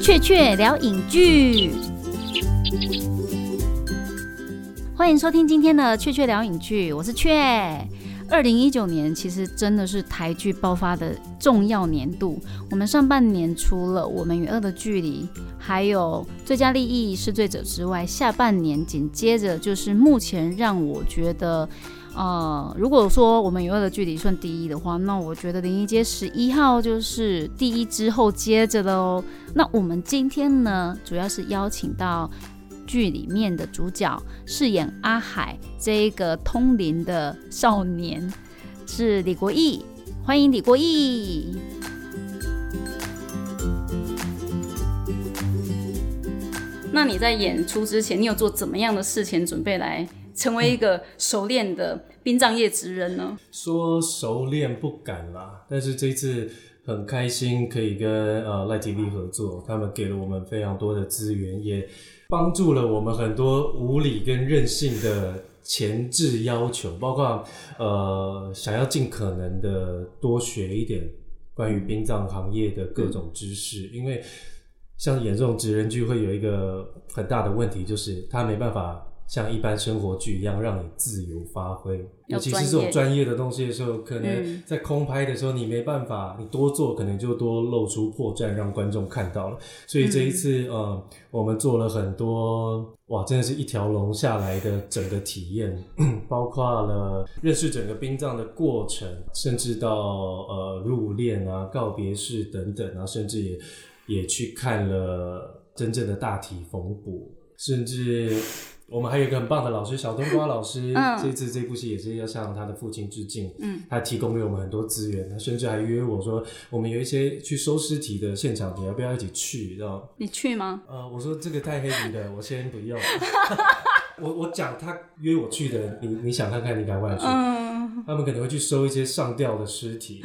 雀雀聊影剧，欢迎收听今天的雀雀聊影剧，我是雀。二零一九年其实真的是台剧爆发的重要年度。我们上半年除了《我们与恶的距离》，还有《最佳利益是罪者》之外，下半年紧接着就是目前让我觉得，呃，如果说《我们与恶的距离》算第一的话，那我觉得《灵异街十一号》就是第一之后接着的哦。那我们今天呢，主要是邀请到。剧里面的主角饰演阿海这一个通灵的少年是李国义，欢迎李国义。那你在演出之前，你有做怎么样的事前准备来成为一个熟练的殡葬业职人呢？说熟练不敢啦，但是这次很开心可以跟呃赖体力合作，他们给了我们非常多的资源，也。帮助了我们很多无理跟任性的前置要求，包括呃想要尽可能的多学一点关于殡葬行业的各种知识，因为像演这种职人剧会有一个很大的问题，就是他没办法。像一般生活剧一样，让你自由发挥。尤其是这种专业的东西的时候，可能在空拍的时候，你没办法，你多做可能就多露出破绽，让观众看到了。所以这一次，呃，我们做了很多，哇，真的是一条龙下来的整个体验，包括了认识整个殡葬的过程，甚至到呃入殓啊、告别式等等啊，甚至也也去看了真正的大体缝补，甚至。我们还有一个很棒的老师，小冬瓜老师。嗯，这次这部戏也是要向他的父亲致敬。嗯，他提供给我们很多资源，他甚至还约我说，我们有一些去收尸体的现场，你要不要一起去？知道你去吗？呃，我说这个太黑皮的，我先不用。我我讲他约我去的，你你想看看，你敢不敢去？嗯，他们可能会去收一些上吊的尸体，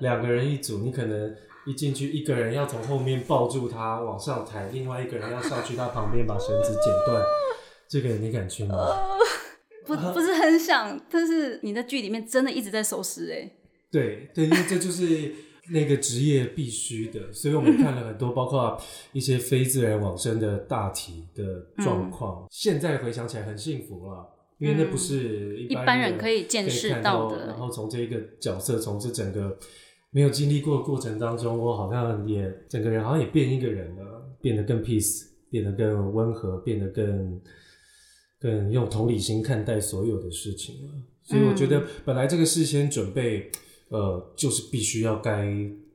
两个人一组，你可能一进去，一个人要从后面抱住他往上抬，另外一个人要上去他旁边把绳子剪断。这个你敢去吗？不不是很想，但是你在剧里面真的一直在收尸哎。对对，因为这就是那个职业必须的，所以我们看了很多，包括一些非自然往生的大体的状况。现在回想起来很幸福了，因为那不是一般人可以见识到的。然后从这个角色，从这整个没有经历过的过程当中，我好像也整个人好像也变一个人了，变得更 peace，变得更温和，变得更。更用同理心看待所有的事情了，所以我觉得本来这个事先准备，呃，就是必须要该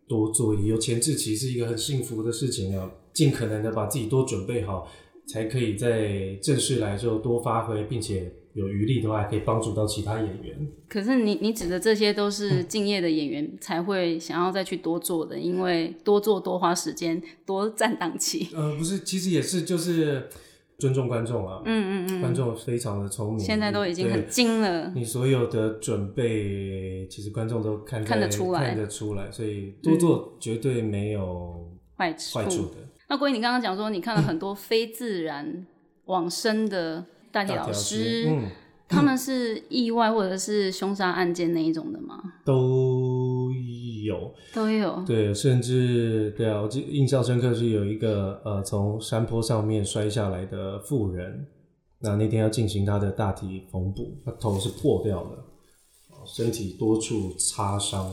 多做，有前置期是一个很幸福的事情啊，尽可能的把自己多准备好，才可以在正式来之后多发挥，并且有余力的话，可以帮助到其他演员。可是你你指的这些都是敬业的演员才会想要再去多做的，因为多做多花时间，多占档期。呃，不是，其实也是就是。尊重观众啊，嗯嗯嗯，观众非常的聪明，现在都已经很精了。你所有的准备，其实观众都看看得出来，看得出来，所以多做绝对没有坏坏处的。那关于你刚刚讲说，你看了很多非自然往生的大体老师，嗯。他们是意外或者是凶杀案件那一种的吗？都有，都有。对，甚至对啊，我记印象深刻是有一个呃从山坡上面摔下来的妇人，那那天要进行他的大体缝补，他头是破掉了，身体多处擦伤，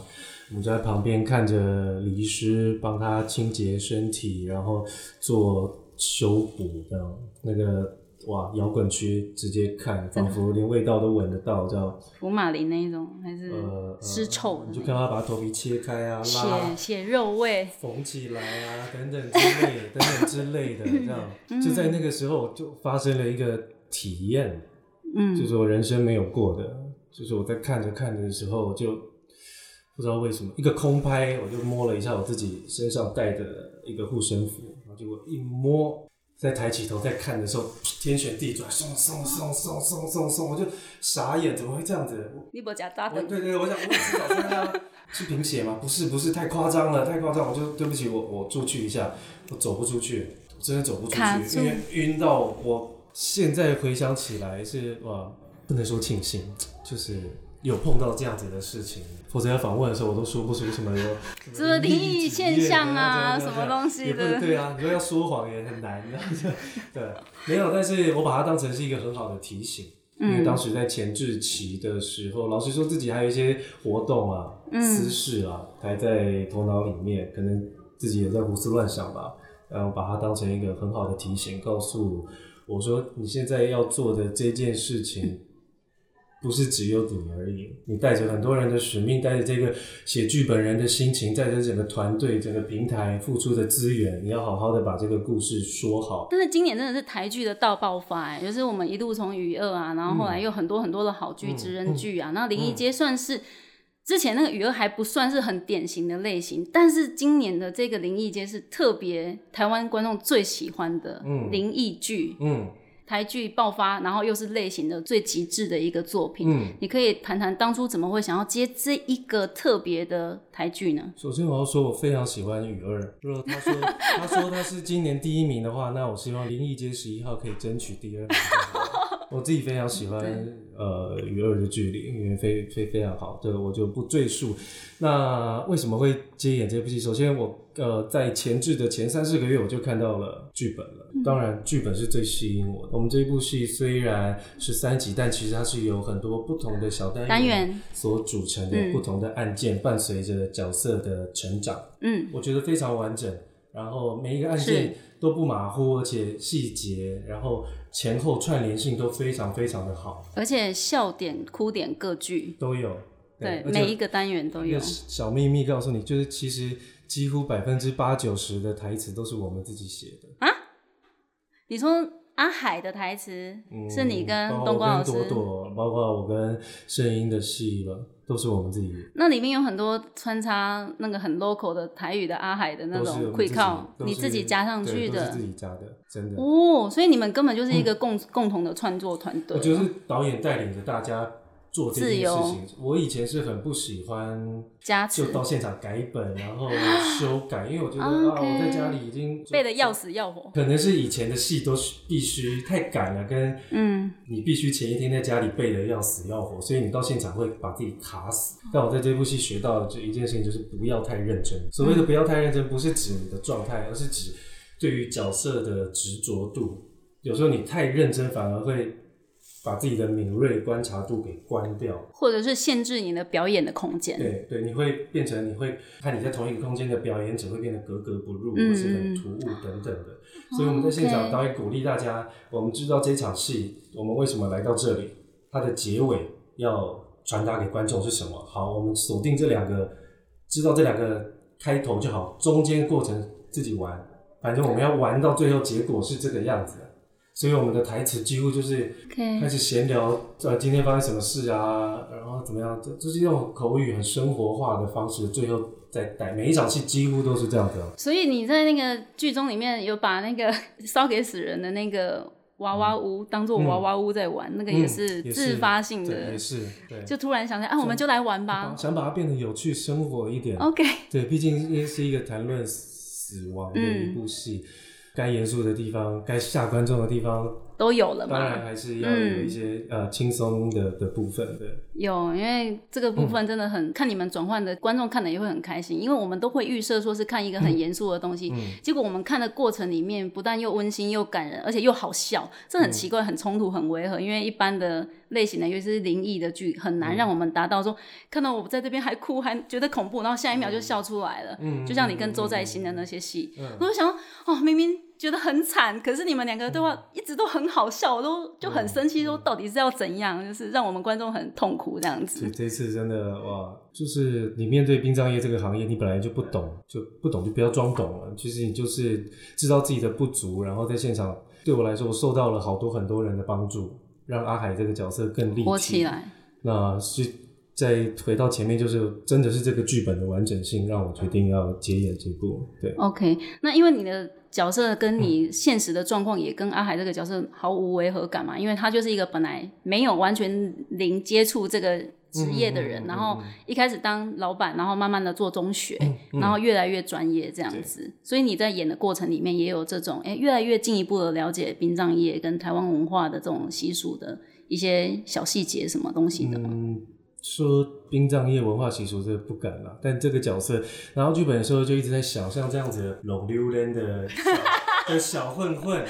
我们在旁边看着李医师帮他清洁身体，然后做修补的那个。哇，摇滚区直接看，仿佛连味道都闻得到，叫福马林那一种，还是呃尸臭？你就看他把头皮切开啊，血血肉味，缝起来啊，等等之类，等等之类的，这样就在那个时候就发生了一个体验，嗯，就是我人生没有过的，就是我在看着看着的时候，就不知道为什么一个空拍，我就摸了一下我自己身上带的一个护身符，然后结果一摸。在抬起头在看的时候，天旋地转，送送送送送送送，我就傻眼，怎么会这样子？你不加扎的？对对，我想我是早上要是贫血吗？不是不是，太夸张了，太夸张，我就对不起，我我出去一下，我走不出去，真的走不出去，因为晕到我。现在回想起来是哇，不能说庆幸，就是有碰到这样子的事情，否则要访问的时候我都说不出什么有 什么灵异现象啊，什什么东西的。对啊，你说要说谎也很难，对，没有，但是我把它当成是一个很好的提醒，因为当时在前置期的时候，老实说自己还有一些活动啊、私事啊还在头脑里面，可能自己也在胡思乱想吧。然后把它当成一个很好的提醒，告诉我说：“你现在要做的这件事情，不是只有你而已。你带着很多人的使命，带着这个写剧本人的心情，带着整个团队、整个平台付出的资源，你要好好的把这个故事说好。”但是今年真的是台剧的大爆发，哎，就是我们一路从雨二啊，然后后来又很多很多的好剧、职人剧啊，然后灵异街算是。之前那个雨儿还不算是很典型的类型，但是今年的这个灵异街是特别台湾观众最喜欢的灵异剧，嗯，台剧爆发，然后又是类型的最极致的一个作品。嗯，你可以谈谈当初怎么会想要接这一个特别的台剧呢？首先我要说，我非常喜欢雨儿。如果他说他说他是今年第一名的话，那我希望灵异街十一号可以争取第二名。我自己非常喜欢呃与二的距离，因为非非非常好，这个我就不赘述。那为什么会接演这部戏？首先我呃在前置的前三四个月我就看到了剧本了，当然剧本是最吸引我的。我们这部戏虽然是三集，但其实它是有很多不同的小单元所组成的不同的案件，伴随着角色的成长。嗯，我觉得非常完整。然后每一个案件都不马虎，而且细节，然后。前后串联性都非常非常的好，而且笑点、哭点各具都有。对，每一个单元都有。小秘密告诉你，就是其实几乎百分之八九十的台词都是我们自己写的啊。你说阿海的台词是你跟东光老师，朵朵，包括我跟声音的戏了。都是我们自己。那里面有很多穿插那个很 local 的台语的阿海的那种 quik cao 你自己加上去的，自己加的，真的。哦，所以你们根本就是一个共共同的创作团队。我觉得是导演带领着大家。做这件事情，我以前是很不喜欢，就到现场改本，然后 修改，因为我觉得啊，我在家里已经背的要死要活。可能是以前的戏都是必须太赶了，跟嗯，你必须前一天在家里背的要死要活，所以你到现场会把自己卡死。但我在这部戏学到的就一件事情，就是不要太认真。所谓的不要太认真，不是指你的状态，而是指对于角色的执着度。有时候你太认真，反而会。把自己的敏锐观察度给关掉，或者是限制你的表演的空间。对对，你会变成你会看你在同一个空间的表演者会变得格格不入，或是很突兀等等的。所以我们在现场导演鼓励大家，我们知道这场戏我们为什么来到这里，它的结尾要传达给观众是什么。好，我们锁定这两个，知道这两个开头就好，中间过程自己玩，反正我们要玩到最后，结果是这个样子。所以我们的台词几乎就是开始闲聊，呃，今天发生什么事啊，然后怎么样，就就是用口语很生活化的方式，最后再带每一场戏几乎都是这样子。所以你在那个剧中里面有把那个烧给死人的那个娃娃屋当做娃娃屋在玩，那个也是自发性的，也是，对，就突然想起来啊，我们就来玩吧，想把它变得有趣生活一点。OK，对，毕竟也是一个谈论死亡的一部戏。该严肃的地方，该吓观众的地方都有了嘛？当然还是要有一些呃轻松的的部分的。有，因为这个部分真的很看你们转换的观众看的也会很开心，因为我们都会预设说是看一个很严肃的东西，结果我们看的过程里面不但又温馨又感人，而且又好笑，这很奇怪，很冲突，很违和。因为一般的类型的，尤其是灵异的剧，很难让我们达到说看到我在这边还哭还觉得恐怖，然后下一秒就笑出来了。嗯，就像你跟周在新的那些戏，我就想哦，明明。觉得很惨，可是你们两个对话一直都很好笑，我都就很生气，说到底是要怎样，就是让我们观众很痛苦这样子。这次真的哇，就是你面对殡葬业这个行业，你本来就不懂，就不懂就不要装懂了。其实你就是知道自己的不足，然后在现场，对我来说，我受到了好多很多人的帮助，让阿海这个角色更立体起来。那是再回到前面，就是真的是这个剧本的完整性，让我决定要接演这部。对，OK，那因为你的。角色跟你现实的状况也跟阿海这个角色毫无违和感嘛，因为他就是一个本来没有完全零接触这个职业的人，然后一开始当老板，然后慢慢的做中学，然后越来越专业这样子。所以你在演的过程里面也有这种，哎，越来越进一步的了解殡葬业跟台湾文化的这种习俗的一些小细节什么东西的吗？说殡葬业文化习俗这不敢啦，但这个角色，然后剧本的时候就一直在想，像这样子龙溜溜的小 的小混混，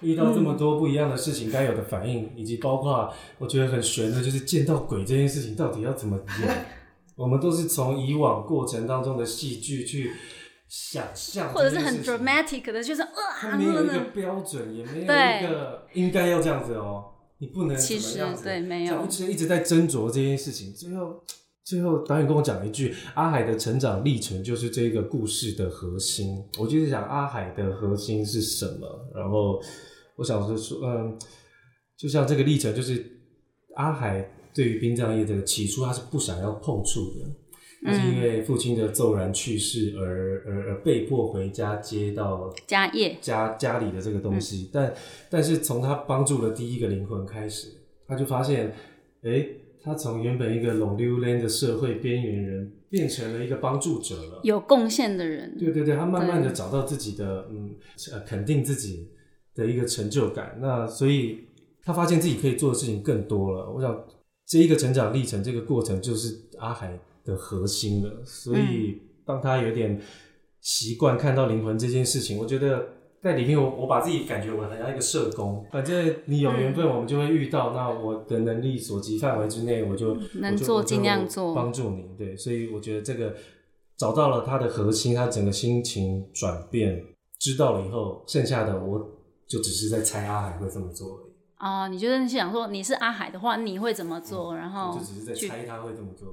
遇到这么多不一样的事情，该有的反应，以及包括我觉得很悬的，就是见到鬼这件事情到底要怎么演？我们都是从以往过程当中的戏剧去想象，或者是很 dramatic 的，就是呃，没有一个标准，也没有一个应该要这样子哦。你不能其实对没有，一直一直在斟酌这件事情。最后，最后导演跟我讲一句：“阿海的成长历程就是这个故事的核心。”我就是想阿海的核心是什么？然后我想是说，嗯，就像这个历程，就是阿海对于殡葬业这个起初他是不想要碰触的。是因为父亲的骤然去世而而而被迫回家接到家业家家里的这个东西，但但是从他帮助了第一个灵魂开始，他就发现，哎，他从原本一个龙溜溜的社会边缘人，变成了一个帮助者了，有贡献的人。对对对，他慢慢的找到自己的嗯呃肯定自己的一个成就感。那所以他发现自己可以做的事情更多了。我想这一个成长历程，这个过程就是阿海。的核心了，所以当他有点习惯看到灵魂这件事情，我觉得在里面，我我把自己感觉我很像一个社工，反正你有缘分，我们就会遇到。那我的能力所及范围之内，我就能做尽量做帮助你。对，所以我觉得这个找到了他的核心，他整个心情转变，知道了以后，剩下的我就只是在猜阿海会这么做而已。哦，你觉得你想说你是阿海的话，你会怎么做？然后就只是在猜他会这么做。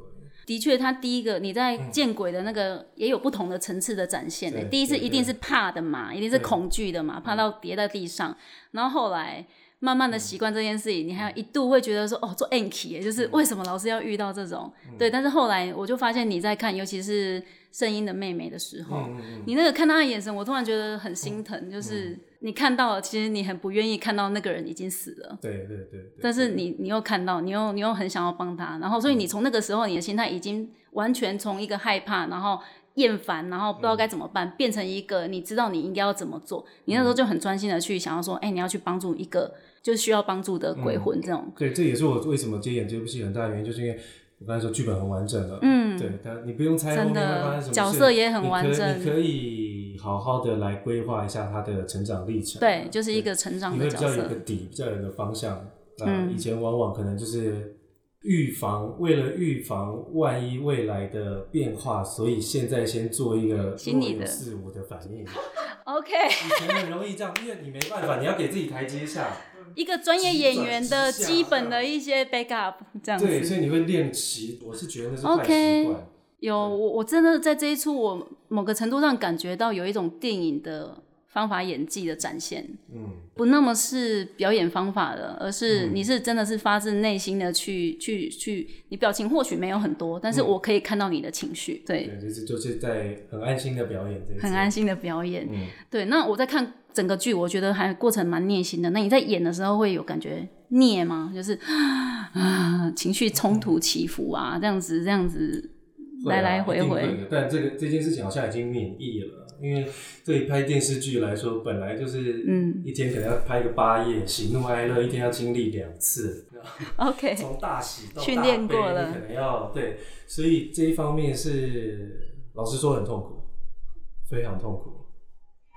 的确，他第一个你在见鬼的那个也有不同的层次的展现的。第一次一定是怕的嘛，一定是恐惧的嘛，怕到跌在地上。然后后来慢慢的习惯这件事情，你还有一度会觉得说，哦，做 anky，就是为什么老是要遇到这种？对，但是后来我就发现你在看，尤其是声音的妹妹的时候，你那个看她的眼神，我突然觉得很心疼，就是。你看到了，其实你很不愿意看到那个人已经死了。对对对。但是你你又看到，你又你又很想要帮他，然后所以你从那个时候，你的心态已经完全从一个害怕，然后厌烦，然后不知道该怎么办，变成一个你知道你应该要怎么做。你那时候就很专心的去想要说，哎，你要去帮助一个就是需要帮助的鬼魂这种。对，这也是我为什么接演这部戏很大的原因，就是因为我刚才说剧本很完整了。嗯。对，但你不用猜后面会发生什么角色也很完整，你可以。好好的来规划一下他的成长历程，对，就是一个成长的角色。比较有个底，比较有个方向。嗯，以前往往可能就是预防，为了预防万一未来的变化，所以现在先做一个心理的四五的反应。OK。以前很容易这样，因为你没办法，你要给自己台阶下。一个专业演员的基本的一些 backup，这样子。对，所以你会练习。我是觉得那是坏习惯。有我，我真的在这一出，我某个程度上感觉到有一种电影的方法演技的展现，嗯，不那么是表演方法的，而是你是真的是发自内心的去去去，你表情或许没有很多，但是我可以看到你的情绪，对，就是就是在很安心的表演，很安心的表演，嗯，对。那我在看整个剧，我觉得还过程蛮虐心的。那你在演的时候会有感觉虐吗？就是啊，情绪冲突起伏啊，这样子这样子。来来回回，但这个这件事情好像已经免疫了，因为对拍电视剧来说，本来就是嗯，一天可能要拍个八页，喜怒哀乐一天要经历两次。OK，从大喜到训练过了，可能要对，所以这一方面是老实说很痛苦，非常痛苦，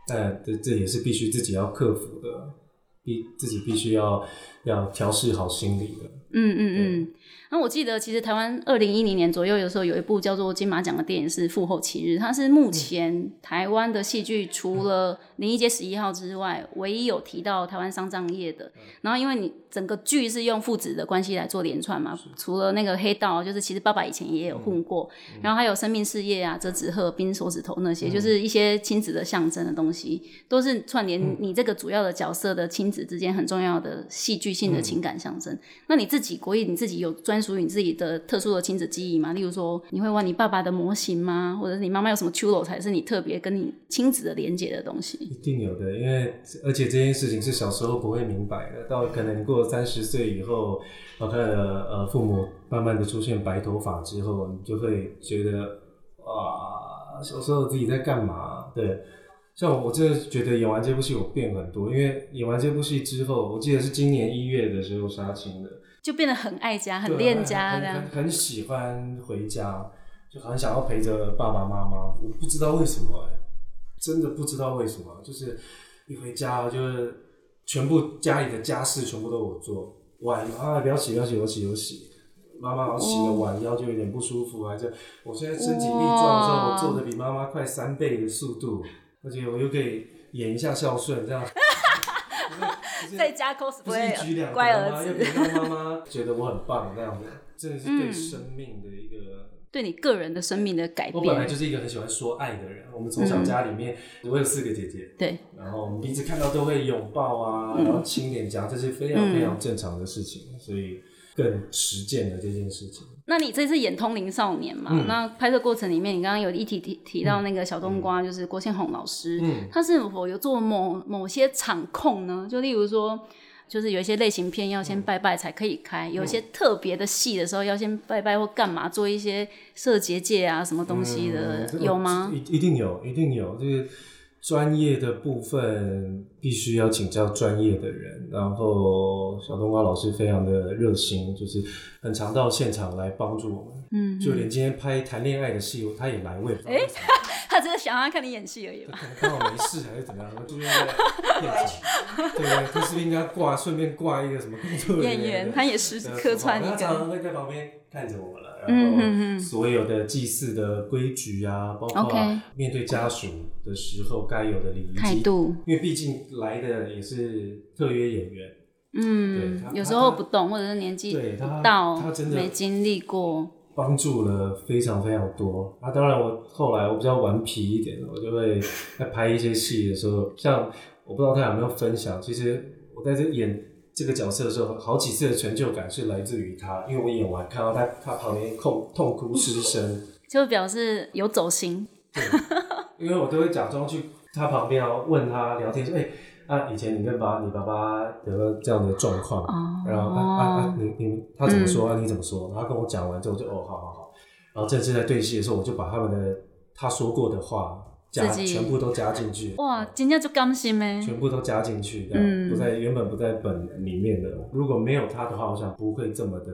但这这也是必须自己要克服的，必自己必须要要调试好心理的。嗯嗯嗯。那我记得，其实台湾二零一零年左右的时候，有一部叫做金马奖的电影是《父后七日》，它是目前台湾的戏剧除了《林一街十一号》之外，唯一有提到台湾丧葬业的。然后，因为你整个剧是用父子的关系来做连串嘛，除了那个黑道，就是其实爸爸以前也有混过，然后还有生命事业啊、折纸鹤、冰手指头那些，就是一些亲子的象征的东西，都是串联你这个主要的角色的亲子之间很重要的戏剧性的情感象征。那你自己国艺，你自己有专专属于你自己的特殊的亲子记忆吗？例如说，你会玩你爸爸的模型吗？或者是你妈妈有什么 Chulo 才是你特别跟你亲子的连接的东西？一定有的，因为而且这件事情是小时候不会明白的，到可能过三十岁以后，然后呃父母慢慢的出现白头发之后，你就会觉得哇，小时候自己在干嘛？对，像我，我真的觉得演完这部戏我变很多，因为演完这部戏之后，我记得是今年一月的时候杀青的。就变得很爱家、很恋家很这样。很很喜欢回家，就很想要陪着爸爸妈妈。我不知道为什么、哎，真的不知道为什么，就是一回家就是全部家里的家事全部都我做，碗啊不要洗，不要洗，我洗我洗。妈妈好像洗了碗，腰就有点不舒服，啊，就我现在身体力壮的时候，我做的比妈妈快三倍的速度，而且我又可以演一下孝顺，这样。就是在家 cosplay 乖儿吗？又可子，以让妈妈觉得我很棒，那样子，真的是对嗯生命的一个。对你个人的生命的改变我本来。就是一个很喜欢说爱的人。我们从小家里面，我有四个姐姐，对，然后我们彼此看到都会拥抱啊，嗯然后亲脸颊，这是非常非常正常的事情，所以更实践了这件事情。那你这次演《通灵少年》嘛？嗯那拍摄过程里面，你刚刚有一提提提到那个小冬瓜，就是郭宪宏老师，嗯他是否有做某某些场控呢？就例如说，就是有一些类型片要先拜拜才可以开，有些特别的戏的时候要先拜拜或干嘛，做一些设结界啊什么东西的，嗯有吗？一一定有，一定有。这个专业的部分必须要请教专业的人，然后小冬瓜老师非常的热心，就是很常到现场来帮助我们。嗯，就连今天拍谈恋爱的戏，他也来，我也不知道为什么。他只是想要看你演戏而已吧？可能刚好没事还是怎么样，我就在片场。对对，他是不是应该挂顺便挂一个什么工作人员演员员他也时时刻穿一他常，常会在旁边看着我们了，然嗯后所有的祭祀的规矩啊，包括面对家属的时候该有的礼仪态度，因为毕竟来的也是特约演员，嗯对他，有时候不懂，或者是年纪对他不到他真的没经历过，帮助了非常非常多。啊，当然我后来我比较顽皮一点，我就会在拍一些戏的时候，像我不知道他有没有分享，其实我在这演这个角色的时候，好几次的成就感是来自于他，因为我演完看到他他旁边痛痛哭失声，就表示有走心。对，因为我都会假装去他旁边啊，问他聊天说，哎、啊，以前你跟爸你爸爸有没有这样的状况？哦然后啊啊啊，你你他怎么说、啊？你怎么说？然后跟我讲完之后，我就哦，好好好。然后正式在对戏的时候，我就把他们的他说过的话加全部都加进去。哇，真正就甘心呢。全部都加进去，不在原本不在本里面的。如果没有他的话，我想不会这么的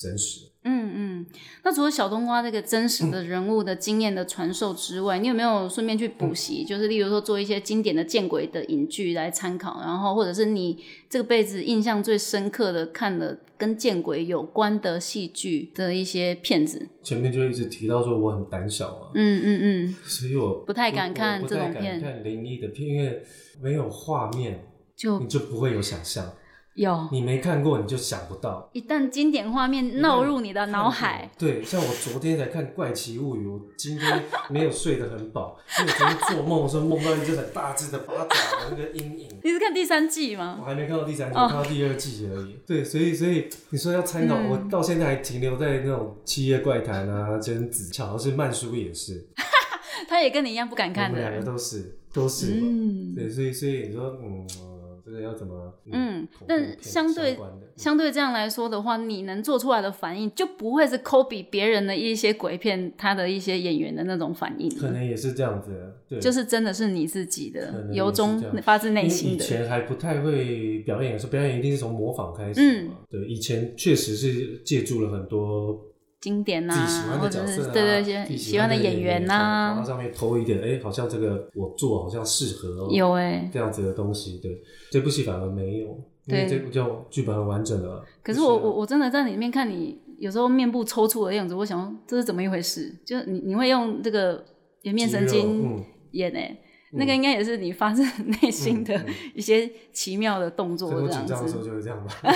真实。嗯嗯，那除了小冬瓜这个真实的人物的经验的传授之外，你有没有顺便去补习？就是例如说做一些经典的见鬼的影剧来参考，然后或者是你这个辈子印象最深刻的看了跟见鬼有关的戏剧的一些片子。前面就一直提到说我很胆小啊，嗯嗯嗯，所以我不太敢看我这种我不太敢片看灵异的片，因为没有画面，就你就不会有想象。有你没看过，你就想不到。一旦经典画面闹入你的脑海，对，像我昨天才看《怪奇物语》，我今天没有睡得很饱，因为我昨天做梦的时候梦到一只很大只的八爪的那个阴影。你是看第三季吗我？还没看到第三季，哦我看到第二季而已。对，所以所以你说要参考，嗯我到现在还停留在那种《七夜怪谈》啊、贞子，巧的是曼叔也是，他也跟你一样不敢看的我。们两个都是都是。嗯，对，所以所以你说，嗯，呃这个要怎么？嗯但相对相对这样来说的话，你能做出来的反应就不会是抠比别人的一些鬼片，他的一些演员的那种反应，可能也是这样子，对，就是真的是你自己的由衷发自内心的。以前还不太会表演的时候，表演一定是从模仿开始嗯嘛。对，以前确实是借助了很多经典呐、或者是的角色啊，对对喜欢的演员呐、然后上面偷一点，哎、好像这个我做好像适合、哦，有哎、这样子的东西。对，这部戏反而没有，因为对这部叫剧本很完整了。可是我我我真的在里面看你有时候面部抽搐的样子，我想说这是怎么一回事？就是你你会用这个颜面神经嗯演哎、那个应该也是你发自内心的一些奇妙的动作所以我这样紧张的时候子。就会这样吧。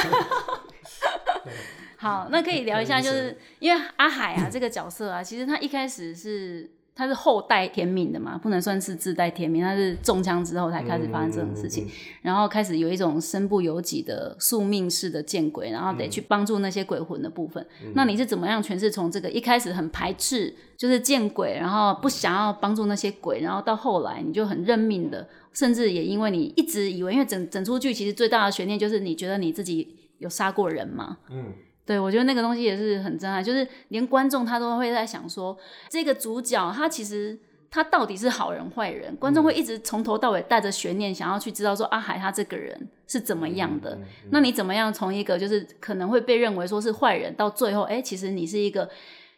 好，那可以聊一下，就是因为阿海啊这个角色啊，其实他一开始是他是后代天命的嘛，不能算是自带天命，他是中枪之后才开始发生这种事情，嗯嗯嗯然后开始有一种身不由己的宿命式的见鬼，然后得去帮助那些鬼魂的部分。嗯。那你是怎么样诠释从这个一开始很排斥，就是见鬼，然后不想要帮助那些鬼，然后到后来你就很认命的，甚至也因为你一直以为，因为整整出剧其实最大的悬念就是你觉得你自己有杀过人嘛，嗯，对，我觉得那个东西也是很震撼，就是连观众他都会在想说，这个主角他其实他到底是好人坏人？观众会一直从头到尾带着悬念，想要去知道说阿海他这个人是怎么样的。那你怎么样从一个就是可能会被认为说是坏人，到最后，哎，其实你是一个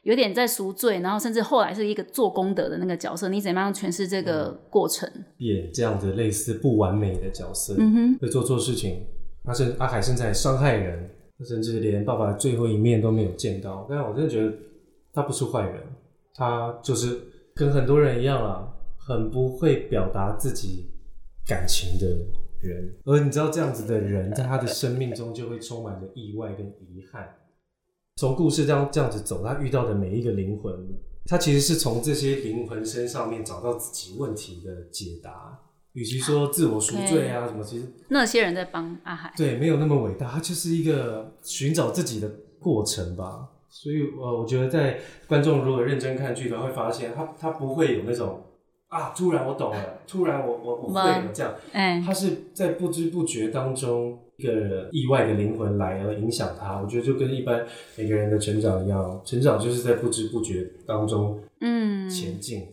有点在赎罪，然后甚至后来是一个做功德的那个角色，你怎么样诠释这个过程？演这样子类似不完美的角色，嗯哼，会做错事情，他是阿海，甚至还伤害人，甚至连爸爸最后一面都没有见到。但我真的觉得他不是坏人，他就是跟很多人一样啊，很不会表达自己感情的人。而你知道，这样子的人，在他的生命中就会充满着意外跟遗憾。从故事这样这样子走，他遇到的每一个灵魂，他其实是从这些灵魂身上面找到自己问题的解答。与其说自我赎罪啊什么，其实那些人在帮阿海，对，没有那么伟大，他就是一个寻找自己的过程吧。所以，呃，我觉得在观众如果认真看剧的话，会发现他他不会有那种啊，突然我懂了，突然我我我会了这样，哎，他是在不知不觉当中一个意外的灵魂来而影响他。我觉得就跟一般每个人的成长一样，成长就是在不知不觉当中嗯前进。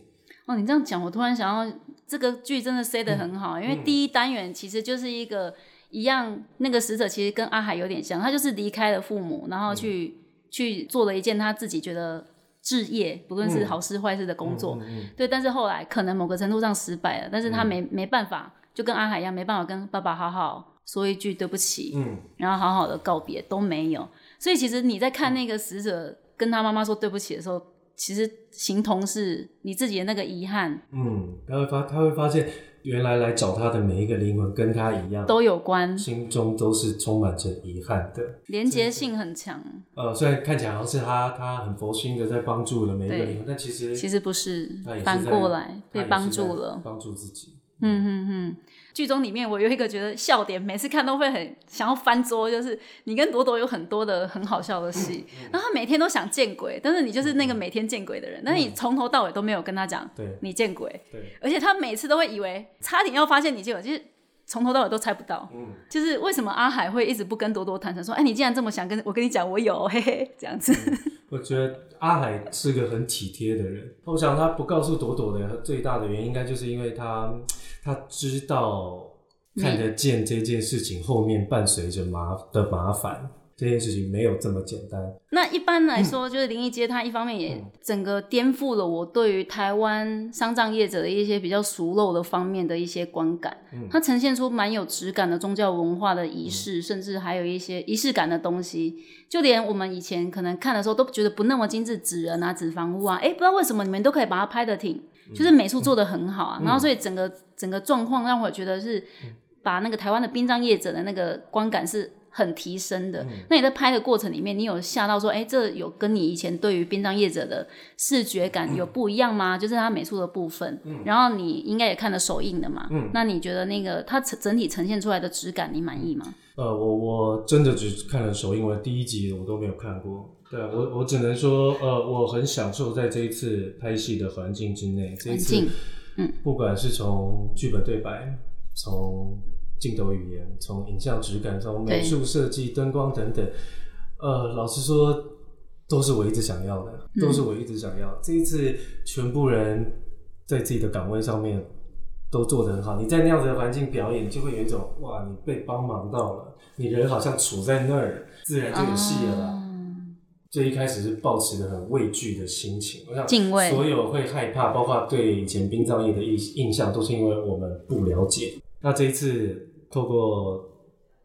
哦，你这样讲，我突然想到这个剧真的塞得很好，因为嗯。第一单元其实就是一个一样，那个死者其实跟阿海有点像，他就是离开了父母，然后去、去做了一件他自己觉得置业，不论是好事坏事的工作，嗯嗯对，但是后来可能某个程度上失败了，但是他没、没办法，就跟阿海一样，没办法跟爸爸好好说一句对不起，嗯，然后好好的告别都没有，所以其实你在看那个死者跟他妈妈说对不起的时候，其实形同是你自己的那个遗憾嗯，他会发他会发现，原来来找他的每一个灵魂跟他一样，都有关，心中都是充满着遗憾的。连结性很强。呃，虽然看起来好像是他他很佛心的在帮助了每一个对灵魂，但其实其实不是反在过来被帮助了。帮助自己。嗯嗯嗯，剧中里面我有一个觉得笑点，每次看都会很想要翻桌，就是你跟朵朵有很多的很好笑的戏，嗯然后他每天都想见鬼，但是你就是那个每天见鬼的人，但是你从头到尾都没有跟他讲对你见鬼，对，而且他每次都会以为差点要发现你见鬼，就是从头到尾都猜不到。嗯，就是为什么阿海会一直不跟朵朵坦诚说，哎，你既然这么想跟我跟你讲，我有，嘿嘿，这样子。我觉得阿海是个很体贴的人。我想他不告诉朵朵的最大的原因，应该就是因为他他知道看得见这件事情后面伴随着麻的麻烦，这件事情没有这么简单。那一般来说，就是灵异街，它一方面嗯也整个颠覆了我对于台湾丧葬业者的一些比较熟陋的方面的一些观感。嗯它呈现出蛮有质感的宗教文化的仪式，甚至还有一些仪式感的东西。就连我们以前可能看的时候都觉得不那么精致，纸人啊、纸房屋啊，哎，不知道为什么你们都可以把它拍的挺，就是美术做的很好啊。然后所以整个整个状况让我觉得是把那个台湾的殡葬业者的那个观感是很提升的。那你在拍的过程里面，你有吓到说，哎、这有跟你以前对于殡葬业者的视觉感有不一样吗？就是它美术的部分。然后你应该也看了首映的嘛，那你觉得那个它整整体呈现出来的质感，你满意吗？呃，我我真的只看了首映，我第一集我都没有看过。对啊我，我只能说，呃，我很享受在这一次拍戏的环境之内。这一次环境，嗯，不管是从剧本对白，从镜头语言，从影像质感，从美术设计、灯光等等，呃，老实说，都是我一直想要的，都是我一直想要。这一次，全部人在自己的岗位上面都做得很好。你在那样子的环境表演，就会有一种哇，你被帮忙到了，你人好像处在那儿，自然就有戏了啦。啊最一开始是抱持着很畏惧的心情，我想敬畏所有会害怕，包括对以前殡葬业的印印象，都是因为我们不了解。那这一次透过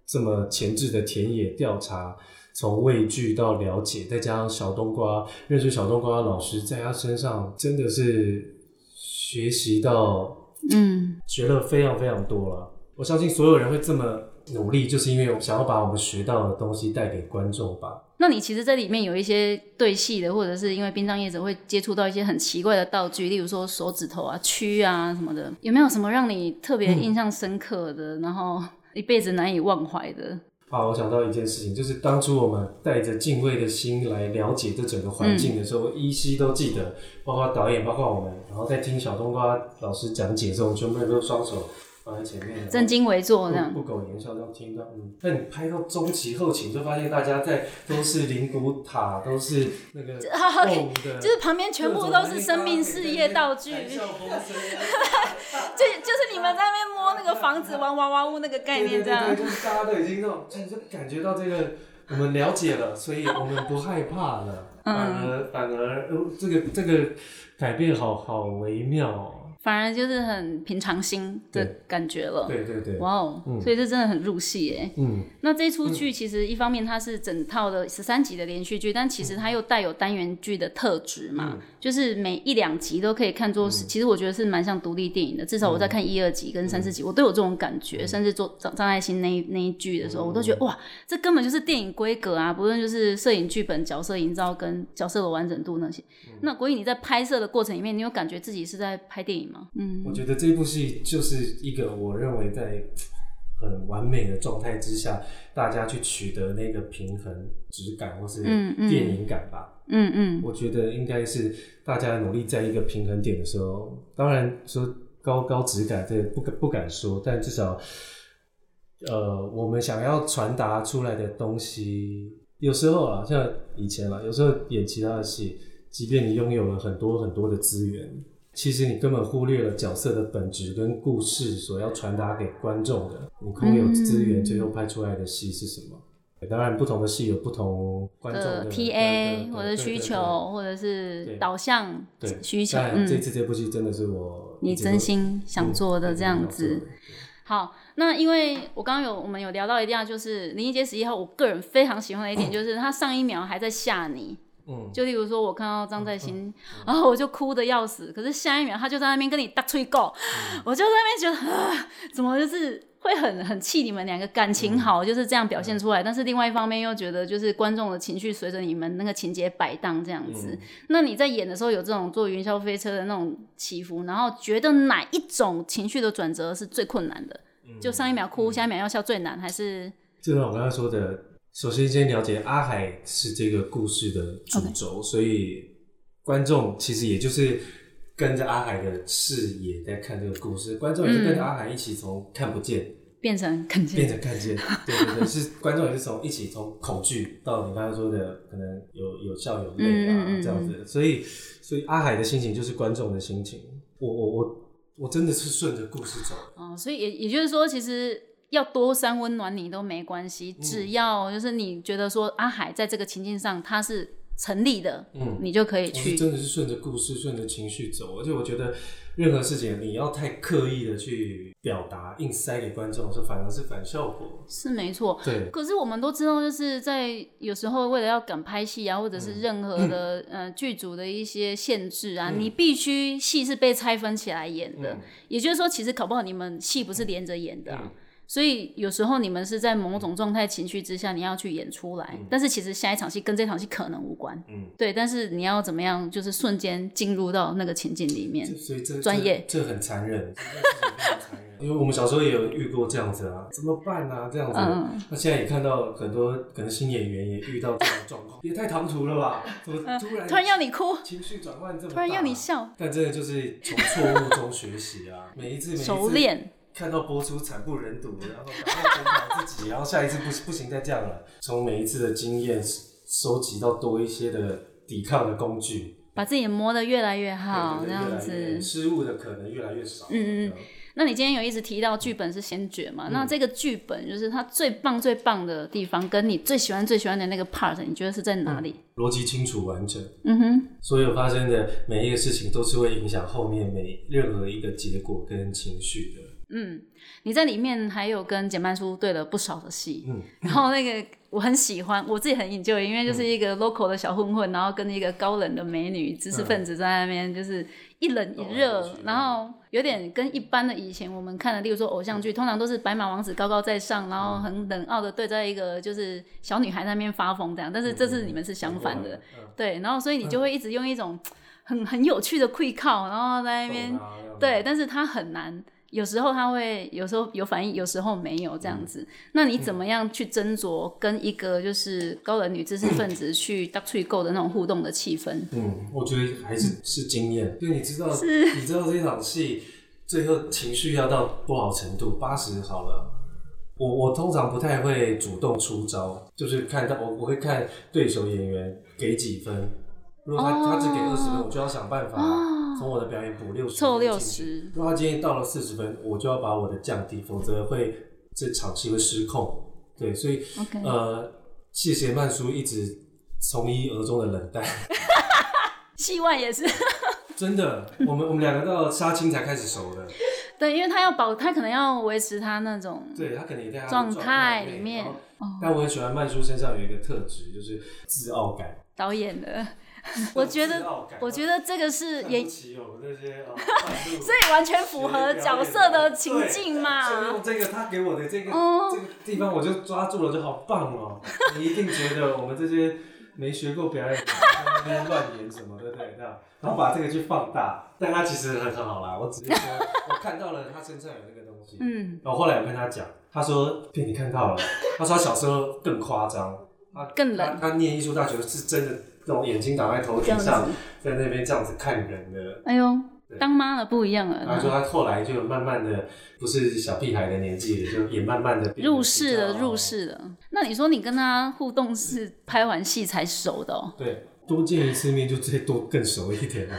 这么前置的田野调查，从畏惧到了解，再加上小冬瓜认识小冬瓜的老师，在他身上真的是学习到嗯，学了非常非常多了。我相信所有人会这么努力，就是因为想要把我们学到的东西带给观众吧。那你其实，这里面有一些对戏的，或者是因为殡葬业者会接触到一些很奇怪的道具，例如说手指头啊、蛆啊什么的，有没有什么让你特别印象深刻的，然后一辈子难以忘怀的？啊，我想到一件事情，就是当初我们带着敬畏的心来了解这整个环境的时候，依稀都记得，包括导演，包括我们，然后在听小冬瓜老师讲解的时候，我们全部人都双手放在前面，正襟危坐这样。不苟言笑，这样听到，嗯。但你拍到中期后期，就发现大家在都是灵骨塔，都是那个就 是旁边全部都是生命事业道具。就就是你们在那边摸那个房子玩娃娃屋那个概念这样。就是大家都已经那种，就感觉到这个，我们了解了，所以我们不害怕了，反而反而，这个这个改变好好微妙哦。反而就是很平常心的感觉了。对对对。哇哦，所以这真的很入戏哎。嗯。那这出剧其实一方面它是整套的十三集的连续剧，但其实它又带有单元剧的特质嘛，就是每一两集都可以看作是，其实我觉得是蛮像独立电影的。至少我在看一二集跟三四集，我都有这种感觉。甚至做张张爱欣那那一剧的时候，我都觉得哇，这根本就是电影规格啊！不论就是摄影、剧本、角色营造跟角色的完整度那些。那国影你在拍摄的过程里面，你有感觉自己是在拍电影？嗯，我觉得这部戏就是一个我认为在很完美的状态之下，大家去取得那个平衡质感或是电影感吧。嗯嗯，我觉得应该是大家努力在一个平衡点的时候，当然说高高质感这不敢不敢说，但至少呃，我们想要传达出来的东西，有时候啊，像以前啊，有时候演其他的戏，即便你拥有了很多很多的资源。其实你根本忽略了角色的本质跟故事所要传达给观众的。你空有资源，最后拍出来的戏是什么？当然，不同的戏有不同观众的 TA 或者需求，或者是导向需求。嗯，这次这部戏真的是我你真心想做的这样子。好，那因为我刚刚有我们有聊到一定要就是《林忆杰十一号》，我个人非常喜欢的一点 就是他上一秒还在吓你。就例如说，我看到张在新，然后我就哭的要死。可是下一秒，他就在那边跟你大吹狗，我就在那边觉得啊，怎么就是会很很气你们两个感情好，就是这样表现出来。但是另外一方面又觉得，就是观众的情绪随着你们那个情节摆荡这样子。那你在演的时候有这种坐云霄飞车的那种起伏，然后觉得哪一种情绪的转折是最困难的？就上一秒哭，下一秒要笑最难，还是？就像我刚才说的。首先，先了解阿海是这个故事的主轴，所以观众其实也就是跟着阿海的视野在看这个故事。观众也是跟着阿海一起从看不见变成看见，变成看见。对对对，是观众也是从一起从恐惧到你刚才说的可能有有笑有泪啊这样子。所以，所以阿海的心情就是观众的心情。我我我我真的是顺着故事走。哦，所以也也就是说，其实。要多三温暖你都没关系，只要就是你觉得说阿海在这个情境上他是成立的，嗯，你就可以去。真的是顺着故事、顺着情绪走，而且我觉得任何事情你要太刻意的去表达、硬塞给观众，是反而是反效果。是没错，对。可是我们都知道，就是在有时候为了要赶拍戏啊，或者是任何的呃剧组的一些限制啊，你必须戏是被拆分起来演的。也就是说，其实搞不好你们戏不是连着演的。所以有时候你们是在某种状态、情绪之下，你要去演出来，但是其实下一场戏跟这场戏可能无关。嗯，对，但是你要怎么样，就是瞬间进入到那个情境里面。所以这专业这很残忍，因为我们小时候也有遇过这样子啊，怎么办啊？这样子，那现在也看到很多可能新演员也遇到这样的状况，也太唐突了吧？怎么突然突然要你哭，情绪转换这么，突然要你笑？但真的就是从错误中学习啊，每一次每一次熟练。看到播出惨不忍睹，然后赶快检讨自己，然后下一次不不行再这样了。从每一次的经验收集到多一些的抵抗的工具，把自己磨得越来越好，这样子失误的可能越来越少。嗯嗯。那你今天有一直提到剧本是先决嘛？那这个剧本就是它最棒最棒的地方，跟你最喜欢最喜欢的那个 part，你觉得是在哪里？逻辑清楚完整。嗯哼。所有发生的每一个事情都是会影响后面每任何一个结果跟情绪的。嗯，你在里面还有跟简曼书对了不少的戏，嗯，然后那个我很喜欢，我自己很引咎，因为就是一个 local 的小混混，然后跟一个高冷的美女知识分子在那边，就是一冷一热，然后有点跟一般的以前我们看的，例如说偶像剧，通常都是白马王子高高在上，然后很冷傲的对在一个就是小女孩那边发疯这样，但是这次你们是相反的，对，然后所以你就会一直用一种很很有趣的跪靠，然后在那边对，但是他很难。有时候他会，有时候有反应，有时候没有这样子。那你怎么样去斟酌跟一个就是高冷女知识分子去 搭吹够的那种互动的气氛？嗯，我觉得还是是经验，就你知道，你知道这场戏最后情绪要到多少程度？八十好了。我我通常不太会主动出招，就是看到我我会看对手演员给几分，如果他、哦他只给二十分，我就要想办法哦从我的表演补六十，凑六。十，如果他今天到了四十分，我就要把我的降低，否则会这场戏会失控。对，所以呃，谢谢曼叔一直从一而终的冷淡。戏外也是。真的，我们我们两个到杀青才开始熟的。对，因为他要保，他可能要维持他那种对他可能也在状态里面但我很喜欢曼叔身上有一个特质，就是自傲感。导演的。我觉得我觉得这个是演看不，起我们这些啊，所以完全符合角色的情境就嘛用。这个他给我的这个、哦这个地方，我就抓住了，就好棒哦！你一定觉得我们这些没学过表演的，在那边乱演什么，对不对？这样，然后把这个去放大，但他其实很很好啦。我只是说，我看到了他身上有那个东西，嗯，然后后来我跟他讲，他说被你看到了，他说他小时候更夸张，他更冷他他念艺术大学是真的那种眼睛挡在头。顶上，在那边这样子看人的。哎呦对，当妈了不一样了他说了，他后来就慢慢的不是小屁孩的年纪了，就也慢慢的入世了，入世。了。那你说你跟他互动是拍完戏才熟的哦？对，多见一次面就最多更熟一点了。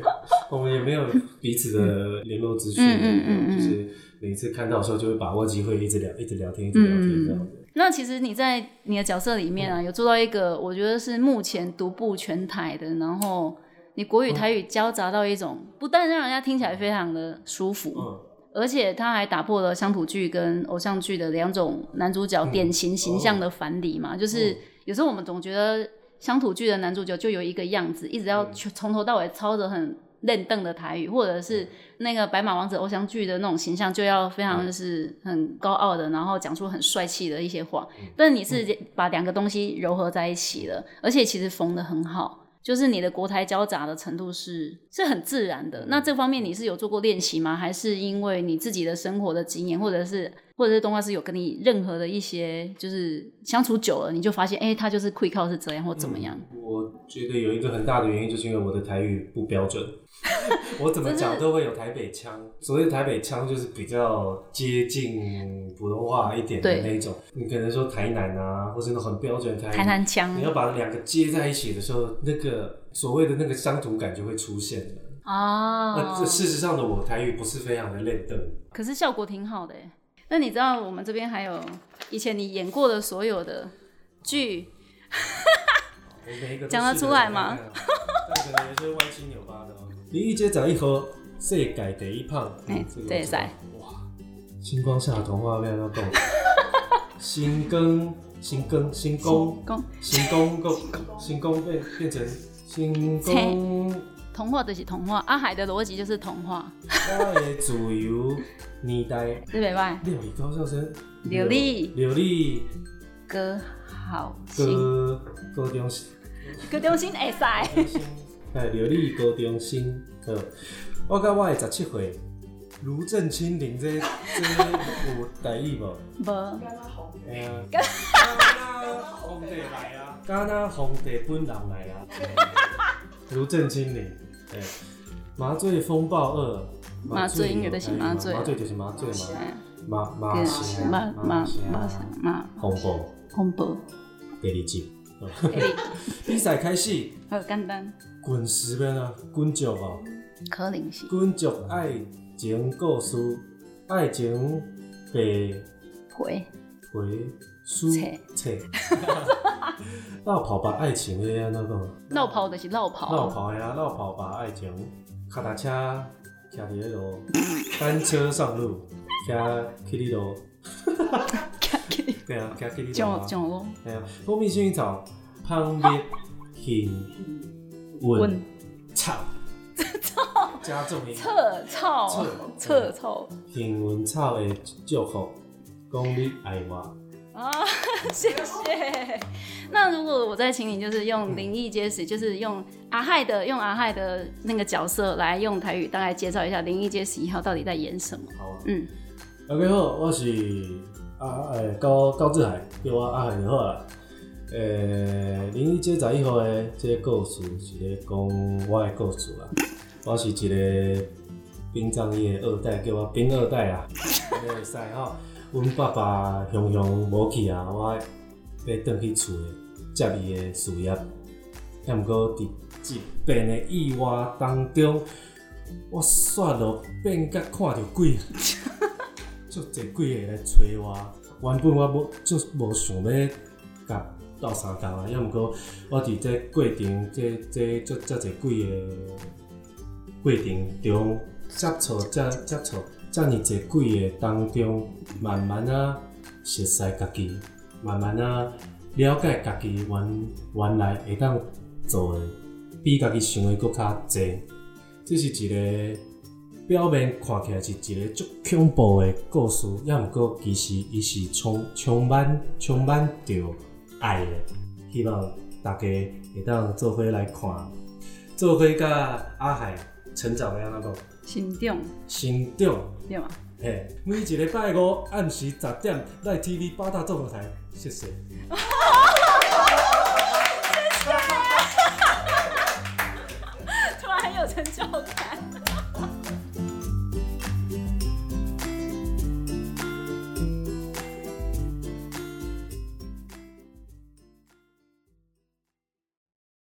我们也没有彼此的联络资讯，嗯嗯就是每次看到的时候就会把握机会一直聊，一直聊天，一直聊天这样子。那其实你在你的角色里面啊，有做到一个我觉得是目前独步全台的，然后你国语台语交杂到一种，不但让人家听起来非常的舒服，嗯，而且他还打破了乡土剧跟偶像剧的两种男主角典型形象的反理嘛。就是有时候我们总觉得乡土剧的男主角就有一个样子，一直要从从头到尾操着很练瞪的台语，或者是那个白马王子偶像剧的那种形象，就要非常就是很高傲的，然后讲出很帅气的一些话。但你是把两个东西糅合在一起了，而且其实缝的很好。就是你的国台交杂的程度是是很自然的，那这方面你是有做过练习吗？还是因为你自己的生活的经验，或者是或者是动画师有跟你任何的一些就是相处久了，你就发现哎、诶他就是 quick 靠是这样或怎么样？我觉得有一个很大的原因，就是因为我的台语不标准，我怎么讲都会有台北腔。所谓的台北腔，就是比较接近普通话一点的那一种。你可能说台南啊，或是那种很标准的台台南腔你要把两个接在一起的时候，那个所谓的那个乡土感就会出现了。啊那这事实上的我台语不是非常的练邓，可是效果挺好的哎。那你知道我们这边还有以前你演过的所有的剧，讲得出来吗试着看看？但可能有些歪七扭八的哦。零一街十一号，世界第一胖，哎这个对在哇，星光下的童话要要够，星更星更星宫讲星宫够星宫变变成新宫。童话就是童话，阿海的逻辑就是童话，我的自由年代，对不对？料理高校生，刘丽，刘丽。歌好心，高高中歌中心会使。哎，刘丽高中心，好，我甲我的十七岁，卢正清林这这有台语无？无，哎呀，敢若皇帝来啊，敢若皇帝本人来啊，卢正清林，哎，麻醉风暴二，麻醉应该就是麻醉麻醉。就是麻醉嘛，麻麻麻麻麻麻风暴，风暴恐怖，第二集，哎，比赛开始，好简单，滚石边啊，滚石哦。可能是。滚石爱情故事，爱情被回回书册册，绕 跑吧爱情的安怎讲？绕跑就是绕绕跑，跑呀，绕跑吧爱情，脚踏车骑伫迄路，单车上路，骑去哩 路，对啊，骑去哩路上啊，上路。对啊，蜂蜜薰衣草，芳蜜杏温稳草，加重音。侧操侧侧操。幸运草的祝福，讲你爱我。啊，谢谢。那如果我再请你，就是用灵异街史，就是用阿亥的用阿亥的那个角色来用台语，大概介绍一下灵异街十一号到底在演什么？好啊，嗯，大家好，我是啊诶高高志海，叫我阿海就好啦。诶，灵异街十一号的这个故事是咧讲我的故事啦。我是一个殡葬业二代，叫我殡二代啦，安尼会使吼。阮爸爸雄雄无去啊，我要倒去厝诶接伊诶事业。也毋过伫一变诶意外当中，我煞落变甲看着鬼，足侪鬼会来找我。原本我无足无想要甲斗相共啊，也毋过我伫这过程，这这足遮侪鬼诶过程中接触、接接触遮尔侪鬼诶当中，慢慢啊熟悉家己，慢慢啊了解家己原原来会当做诶，比家己想诶搁较济。这是一个表面看起来是一个足恐怖诶故事，也毋过其实伊是充充满充满着爱诶。希望大家会当做伙来看，做伙甲阿海成长的安怎讲？心中成长。对嘛？嘿，每一礼拜五暗时十点，来 TV 八大综合台，谢谢。